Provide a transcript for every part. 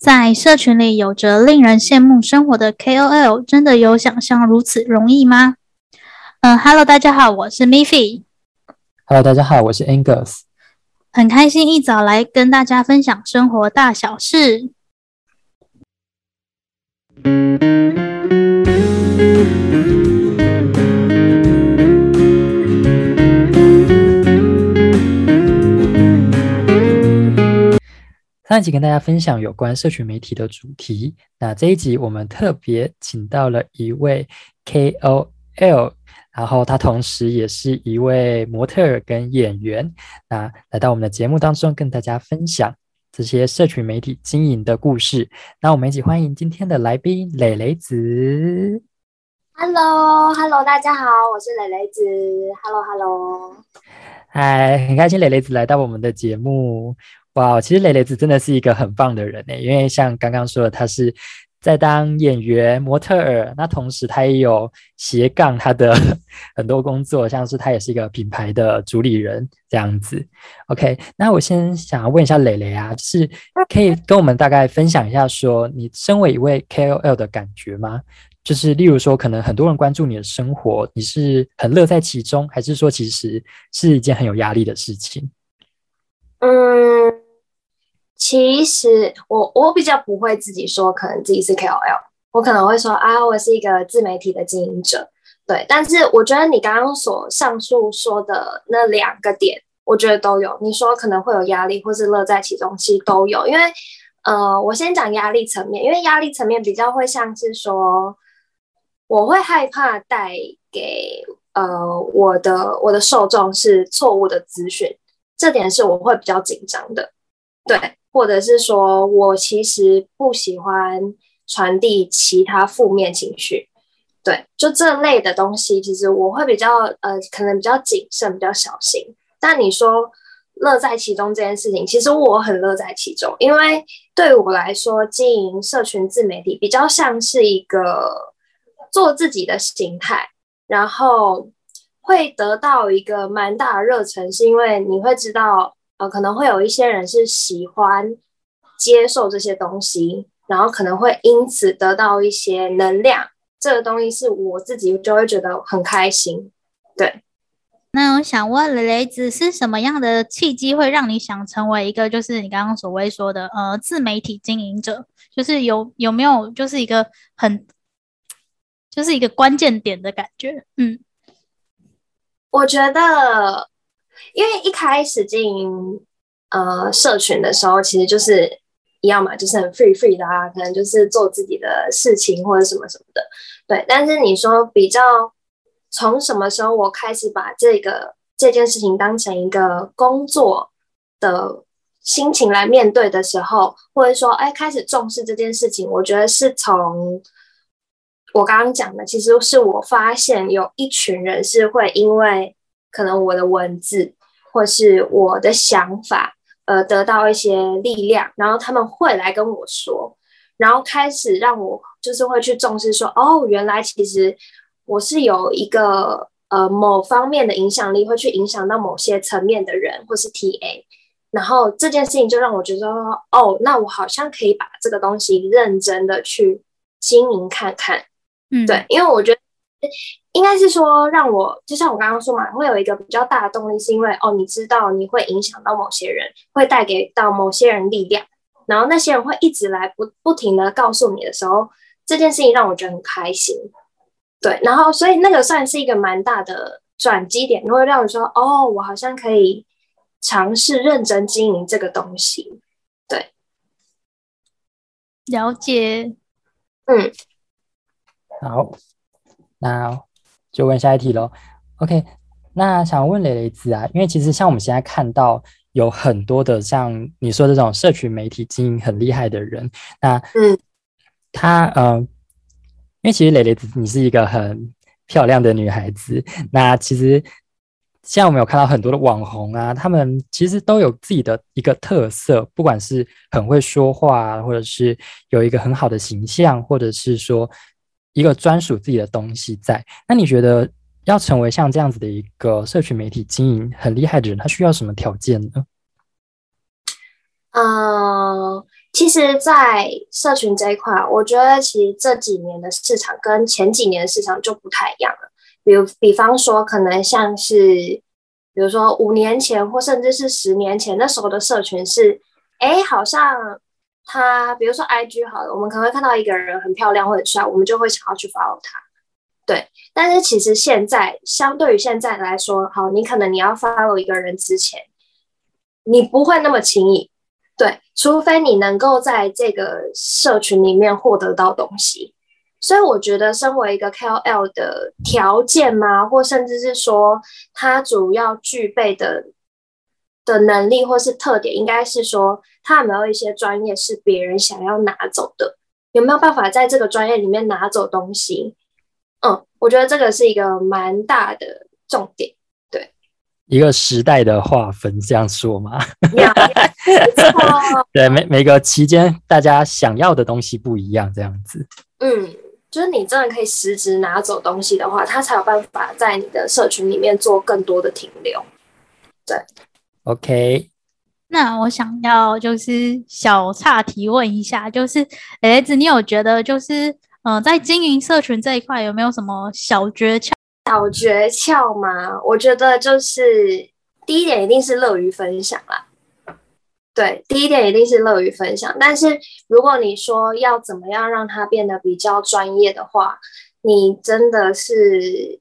在社群里有着令人羡慕生活的 KOL，真的有想象如此容易吗？嗯，Hello，大家好，我是 Miffy。Hello，大家好，我是 Angus。很开心一早来跟大家分享生活大小事。上一集跟大家分享有关社群媒体的主题，那这一集我们特别请到了一位 KOL，然后他同时也是一位模特儿跟演员，那来到我们的节目当中跟大家分享这些社群媒体经营的故事。那我们一起欢迎今天的来宾磊磊子。Hello，Hello，大家好，我是磊磊子。Hello，Hello，嗨，很开心磊磊子来到我们的节目。哇，其实蕾蕾子真的是一个很棒的人呢，因为像刚刚说的，她是在当演员、模特儿，那同时她也有斜杠她的 很多工作，像是她也是一个品牌的主理人这样子。OK，那我先想要问一下蕾蕾啊，就是可以跟我们大概分享一下，说你身为一位 KOL 的感觉吗？就是例如说，可能很多人关注你的生活，你是很乐在其中，还是说其实是一件很有压力的事情？嗯。其实我我比较不会自己说，可能自己是 KOL，我可能会说啊，我是一个自媒体的经营者，对。但是我觉得你刚刚所上述说的那两个点，我觉得都有。你说可能会有压力，或是乐在其中，其实都有。因为呃，我先讲压力层面，因为压力层面比较会像是说，我会害怕带给呃我的我的受众是错误的资讯，这点是我会比较紧张的，对。或者是说我其实不喜欢传递其他负面情绪，对，就这类的东西，其实我会比较呃，可能比较谨慎，比较小心。但你说乐在其中这件事情，其实我很乐在其中，因为对我来说，经营社群自媒体比较像是一个做自己的形态，然后会得到一个蛮大的热忱，是因为你会知道。呃，可能会有一些人是喜欢接受这些东西，然后可能会因此得到一些能量。这个东西是我自己就会觉得很开心。对，那我想问雷雷子，是什么样的契机会让你想成为一个，就是你刚刚所谓说的呃自媒体经营者？就是有有没有就是一个很就是一个关键点的感觉？嗯，我觉得。因为一开始经营呃社群的时候，其实就是一样嘛，就是很 free free 的啊，可能就是做自己的事情或者什么什么的，对。但是你说比较从什么时候我开始把这个这件事情当成一个工作的心情来面对的时候，或者说哎开始重视这件事情，我觉得是从我刚刚讲的，其实是我发现有一群人是会因为。可能我的文字或是我的想法，呃，得到一些力量，然后他们会来跟我说，然后开始让我就是会去重视说，哦，原来其实我是有一个呃某方面的影响力，会去影响到某些层面的人，或是 TA，然后这件事情就让我觉得说，哦，那我好像可以把这个东西认真的去经营看看，嗯，对，因为我觉得。应该是说，让我就像我刚刚说嘛，会有一个比较大的动力，是因为哦，你知道你会影响到某些人，会带给到某些人力量，然后那些人会一直来不不停的告诉你的时候，这件事情让我觉得很开心。对，然后所以那个算是一个蛮大的转机点，会让你说哦，我好像可以尝试认真经营这个东西。对，了解。嗯，好。那就问下一题喽。OK，那想问蕾蕾子啊，因为其实像我们现在看到有很多的像你说这种社群媒体经营很厉害的人，那嗯，他呃，因为其实蕾蕾子你是一个很漂亮的女孩子，那其实现在我们有看到很多的网红啊，他们其实都有自己的一个特色，不管是很会说话，或者是有一个很好的形象，或者是说。一个专属自己的东西在，那你觉得要成为像这样子的一个社群媒体经营很厉害的人，他需要什么条件呢？嗯、其实，在社群这一块，我觉得其实这几年的市场跟前几年的市场就不太一样了。比如，比方说，可能像是，比如说五年前或甚至是十年前，那时候的社群是，哎，好像他，比如说 IG 好了，我们可能会看到一个人很漂亮或者帅，我们就会想要去 follow 他。对，但是其实现在，相对于现在来说，好，你可能你要 follow 一个人之前，你不会那么轻易。对，除非你能够在这个社群里面获得到东西，所以我觉得身为一个 KOL 的条件嘛，或甚至是说他主要具备的的能力或是特点，应该是说他有没有一些专业是别人想要拿走的，有没有办法在这个专业里面拿走东西？嗯，我觉得这个是一个蛮大的重点。对一个时代的划分，这样说吗？对，每每个期间大家想要的东西不一样，这样子。嗯，就是你真的可以实质拿走东西的话，他才有办法在你的社群里面做更多的停留。对，OK。那我想要就是小岔提问一下，就是蕾子，你有觉得就是嗯、呃，在经营社群这一块有没有什么小诀窍？小诀窍吗，我觉得就是第一点一定是乐于分享啦。对，第一点一定是乐于分享。但是如果你说要怎么样让它变得比较专业的话，你真的是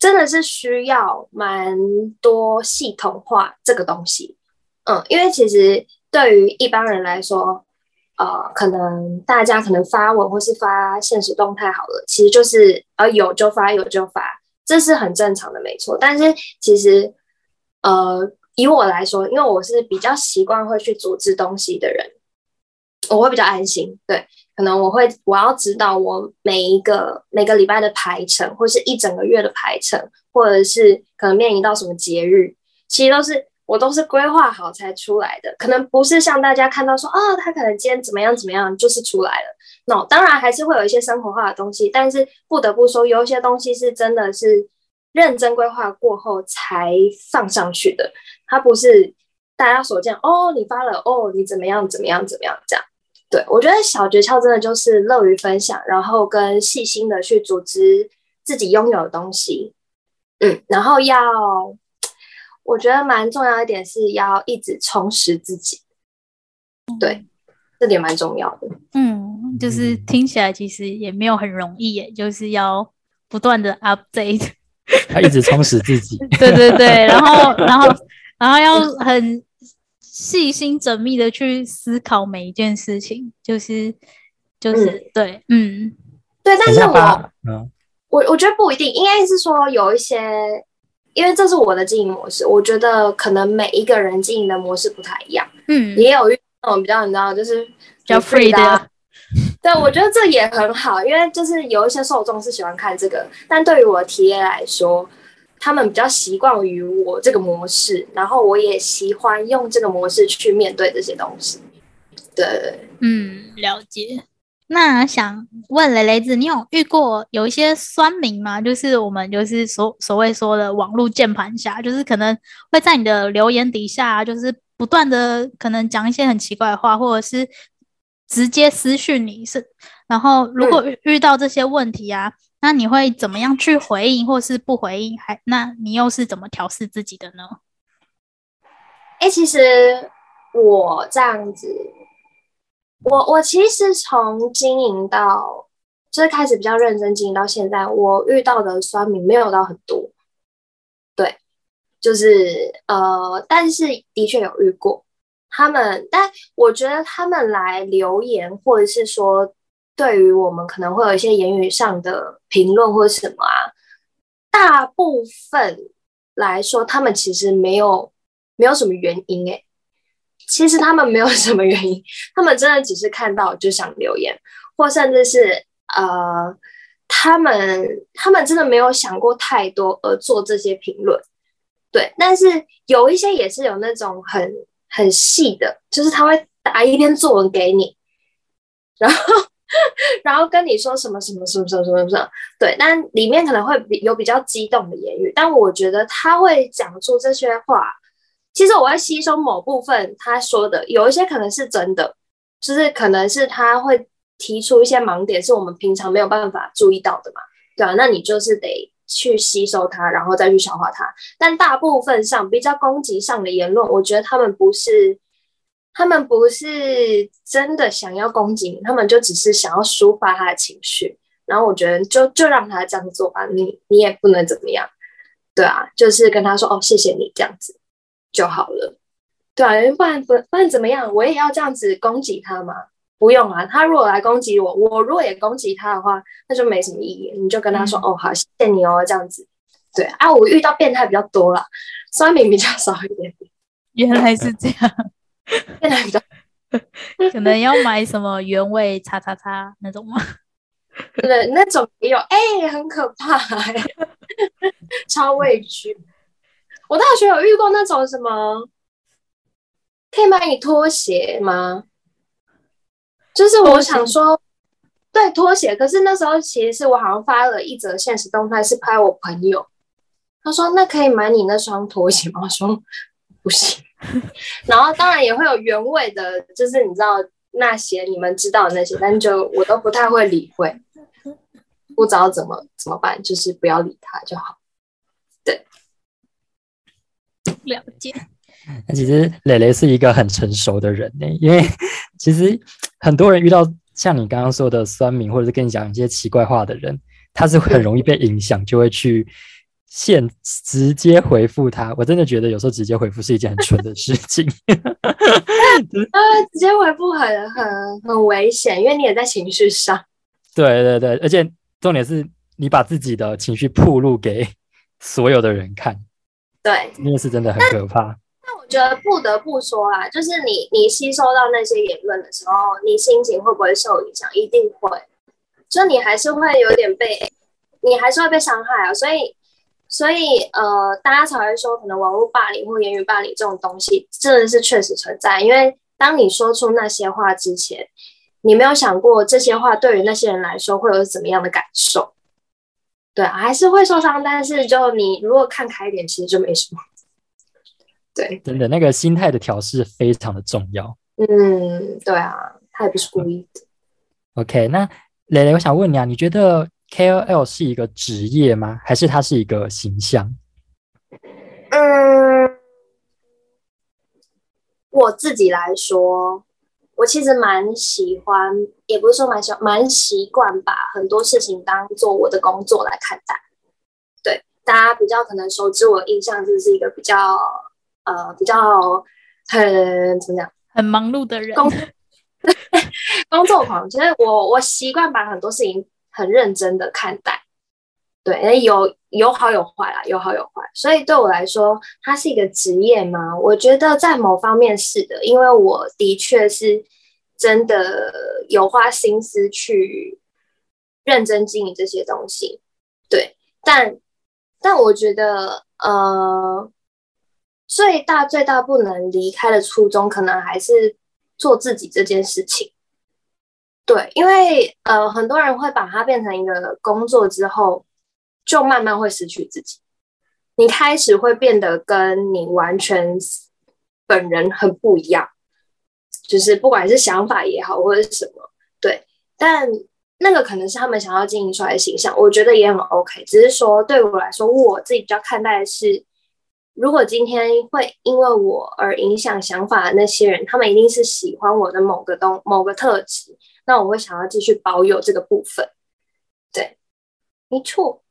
真的是需要蛮多系统化这个东西。嗯，因为其实对于一般人来说，呃，可能大家可能发文或是发现实动态好了，其实就是呃有就发，有就发。这是很正常的，没错。但是其实，呃，以我来说，因为我是比较习惯会去组织东西的人，我会比较安心。对，可能我会我要知道我每一个每个礼拜的排程，或是一整个月的排程，或者是可能面临到什么节日，其实都是我都是规划好才出来的。可能不是像大家看到说，哦，他可能今天怎么样怎么样，就是出来了。No, 当然还是会有一些生活化的东西，但是不得不说，有一些东西是真的是认真规划过后才放上去的。它不是大家所见哦，你发了哦，你怎么样怎么样怎么样这样。对，我觉得小诀窍真的就是乐于分享，然后跟细心的去组织自己拥有的东西。嗯，然后要我觉得蛮重要一点是要一直充实自己。对，这点蛮重要的。嗯。就是听起来其实也没有很容易耶，就是要不断的 update，他一直充实自己。对对对，然后然后然后要很细心缜密的去思考每一件事情，就是就是、嗯、对，嗯，对，但是我嗯，我我觉得不一定，应该是说有一些，因为这是我的经营模式，我觉得可能每一个人经营的模式不太一样，嗯，也有那种比较你知道，就是比较 free 的。对，我觉得这也很好，因为就是有一些受众是喜欢看这个，但对于我的 TA 来说，他们比较习惯于我这个模式，然后我也喜欢用这个模式去面对这些东西。对，嗯，了解。那想问蕾蕾子，你有遇过有一些酸民吗？就是我们就是所所谓说的网络键盘侠，就是可能会在你的留言底下，就是不断的可能讲一些很奇怪的话，或者是。直接私讯你是，然后如果遇遇到这些问题啊，嗯、那你会怎么样去回应，或是不回应？还那你又是怎么调试自己的呢？哎、其实我这样子，我我其实从经营到就是开始比较认真经营到现在，我遇到的酸民没有到很多，对，就是呃，但是的确有遇过。他们，但我觉得他们来留言，或者是说对于我们可能会有一些言语上的评论或者什么啊，大部分来说，他们其实没有没有什么原因诶。其实他们没有什么原因，他们真的只是看到就想留言，或甚至是呃，他们他们真的没有想过太多而做这些评论，对。但是有一些也是有那种很。很细的，就是他会打一篇作文给你，然后 然后跟你说什么什么什么什么什么什么，对，但里面可能会比有比较激动的言语，但我觉得他会讲出这些话，其实我会吸收某部分他说的，有一些可能是真的，就是可能是他会提出一些盲点，是我们平常没有办法注意到的嘛，对啊，那你就是得去吸收它，然后再去消化它。但大部分上比较攻击上的言论，我觉得他们不是，他们不是真的想要攻击你，他们就只是想要抒发他的情绪。然后我觉得就就让他这样做吧，你你也不能怎么样，对啊，就是跟他说哦，谢谢你这样子就好了，对啊，不然不不然怎么样，我也要这样子攻击他吗？不用啊，他如果来攻击我，我如果也攻击他的话，那就没什么意义。你就跟他说哦，好，谢谢你哦，这样子，对啊，我遇到变态比较多啦，酸民比较少一点。原来是这样，变态比较，可能要买什么原味叉叉叉那种吗？对，那种也有，哎、欸，很可怕、欸，超委屈。我大学有遇过那种什么，可以买你拖鞋吗？就是我想说，对拖鞋，可是那时候其实是我好像发了一则现实动态，是拍我朋友。他说：“那可以买你那双拖鞋吗？”我说：“不行。” 然后当然也会有原味的，就是你知道。那些你们知道的那些，但就我都不太会理会，不知道怎么怎么办，就是不要理他就好。对，了解。那其实蕾蕾是一个很成熟的人呢，因为其实很多人遇到像你刚刚说的酸民，或者是跟你讲一些奇怪话的人，他是很容易被影响，就会去。现直接回复他，我真的觉得有时候直接回复是一件很蠢的事情。呃，直接回复很很很危险，因为你也在情绪上。对对对，而且重点是你把自己的情绪暴露给所有的人看。对，那个是真的很可怕。那我觉得不得不说啦，就是你你吸收到那些言论的时候，你心情会不会受影响？一定会，就你还是会有点被，你还是会被伤害啊，所以。所以，呃，大家才会说，可能网络霸凌或言语霸凌这种东西，真的是确实存在。因为当你说出那些话之前，你没有想过这些话对于那些人来说会有怎么样的感受。对啊，还是会受伤，但是就你如果看开一点，其实就没什么。对，真的，那个心态的调试非常的重要。嗯，对啊，他也不是故意的。OK，那蕾蕾，我想问你啊，你觉得？KOL 是一个职业吗？还是它是一个形象？嗯，我自己来说，我其实蛮喜欢，也不是说蛮喜欢，蛮习惯把很多事情当做我的工作来看待。对，大家比较可能熟知我的印象，就是一个比较呃比较很怎么讲，很忙碌的人，工 工作狂。其实我我习惯把很多事情。很认真的看待，对，有有好有坏啦，有好有坏。所以对我来说，它是一个职业吗？我觉得在某方面是的，因为我的确是真的有花心思去认真经营这些东西，对。但但我觉得，呃，最大最大不能离开的初衷，可能还是做自己这件事情。对，因为呃，很多人会把它变成一个工作之后，就慢慢会失去自己。你开始会变得跟你完全本人很不一样，就是不管是想法也好，或者什么，对。但那个可能是他们想要经营出来的形象，我觉得也很 OK。只是说对我来说，我自己比较看待的是，如果今天会因为我而影响想法的那些人，他们一定是喜欢我的某个东某个特质。那我会想要继续保有这个部分，对，没错。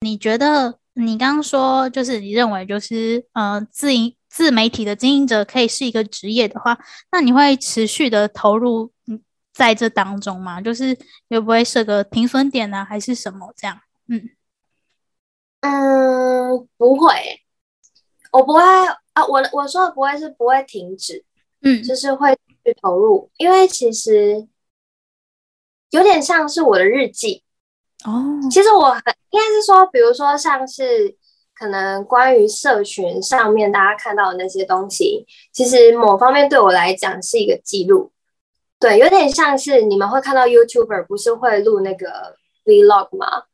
你觉得你刚刚说，就是你认为，就是呃，自营自媒体的经营者可以是一个职业的话，那你会持续的投入在这当中吗？就是会不会设个停损点呢、啊，还是什么这样？嗯嗯，不会，我不会啊。我我说的不会是不会停止，嗯，就是会去投入，因为其实。有点像是我的日记哦。其实我很应该是说，比如说像是可能关于社群上面大家看到的那些东西，其实某方面对我来讲是一个记录。对，有点像是你们会看到 YouTuber 不是会录那个 Vlog 吗？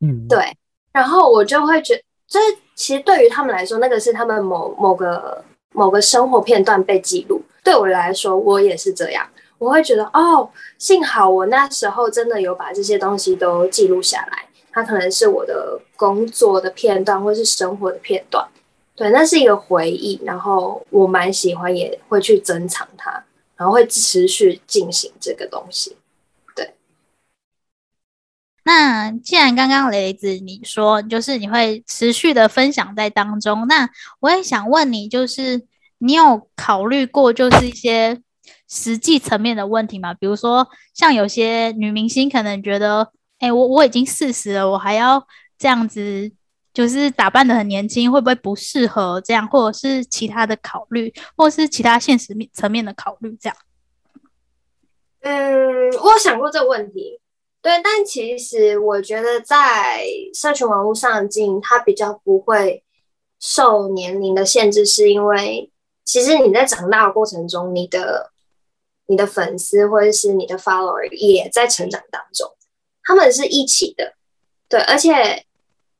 嗯，对。然后我就会觉得，就是其实对于他们来说，那个是他们某某个某个生活片段被记录。对我来说，我也是这样。我会觉得哦，幸好我那时候真的有把这些东西都记录下来。它可能是我的工作的片段，或是生活的片段，对，那是一个回忆。然后我蛮喜欢，也会去珍藏它，然后会持续进行这个东西。对。那既然刚刚蕾蕾子你说，就是你会持续的分享在当中，那我也想问你，就是你有考虑过，就是一些实际层面的问题嘛？比如说，像有些女明星可能觉得。哎、我我已经四十了，我还要这样子，就是打扮得很年轻，会不会不适合这样？或者是其他的考虑，或是其他现实面层面的考虑这样？嗯，我有想过这个问题，对，但其实我觉得在社群网络上经营，它比较不会受年龄的限制，是因为其实你在长大的过程中，你的你的粉丝或者是你的 follower 也在成长当中。他们是一起的，对，而且，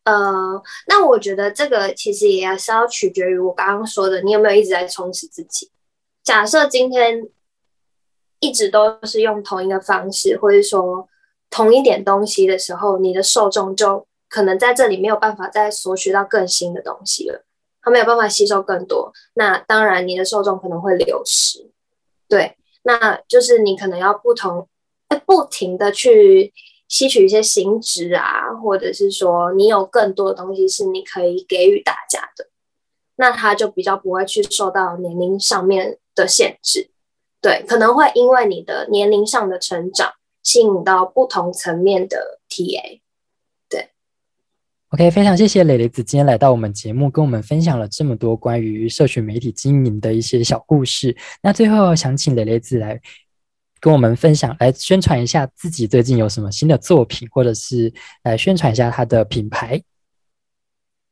呃，那我觉得这个其实也是要取决于我刚刚说的，你有没有一直在充实自己。假设今天一直都是用同一个方式，或者说同一点东西的时候，你的受众就可能在这里没有办法再索取到更新的东西了，他没有办法吸收更多，那当然你的受众可能会流失。对，那就是你可能要不同，不停的去。吸取一些新知啊，或者是说你有更多的东西是你可以给予大家的，那他就比较不会去受到年龄上面的限制，对，可能会因为你的年龄上的成长，吸引到不同层面的 TA，OK，非常谢谢蕾蕾子今天来到我们节目，跟我们分享了这么多关于社群媒体经营的一些小故事。那最后想请蕾蕾子来。跟我们分享，来宣传一下自己最近有什么新的作品，或者是来宣传一下他的品牌。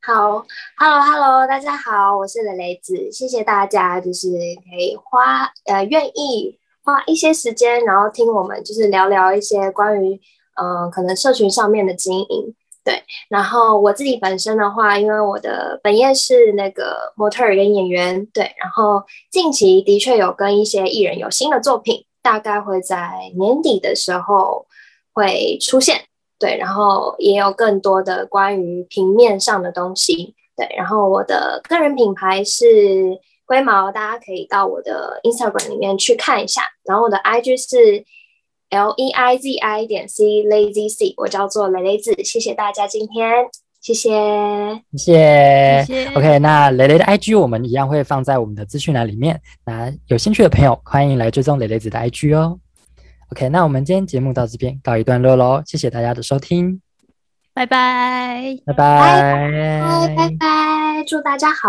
好，Hello Hello，大家好，我是蕾蕾子，谢谢大家，就是可以花呃愿意花一些时间，然后听我们就是聊聊一些关于嗯、可能社群上面的经营。对，然后我自己本身的话，因为我的本业是那个模特儿跟演员，对，然后近期的确有跟一些艺人有新的作品。大概会在年底的时候会出现，对，然后也有更多的关于平面上的东西，对，然后我的个人品牌是龟毛，大家可以到我的 Instagram 里面去看一下，然后我的 IG 是 L E I Z I 点 C Lazy C，我叫做蕾蕾子，谢谢大家今天。谢谢，谢谢。OK，那蕾蕾的 IG 我们一样会放在我们的资讯栏里面。那有兴趣的朋友，欢迎来追踪蕾蕾子的 IG 哦。OK，那我们今天节目到这边告一段落喽，谢谢大家的收听，拜拜，拜拜，拜拜，拜拜，祝大家好。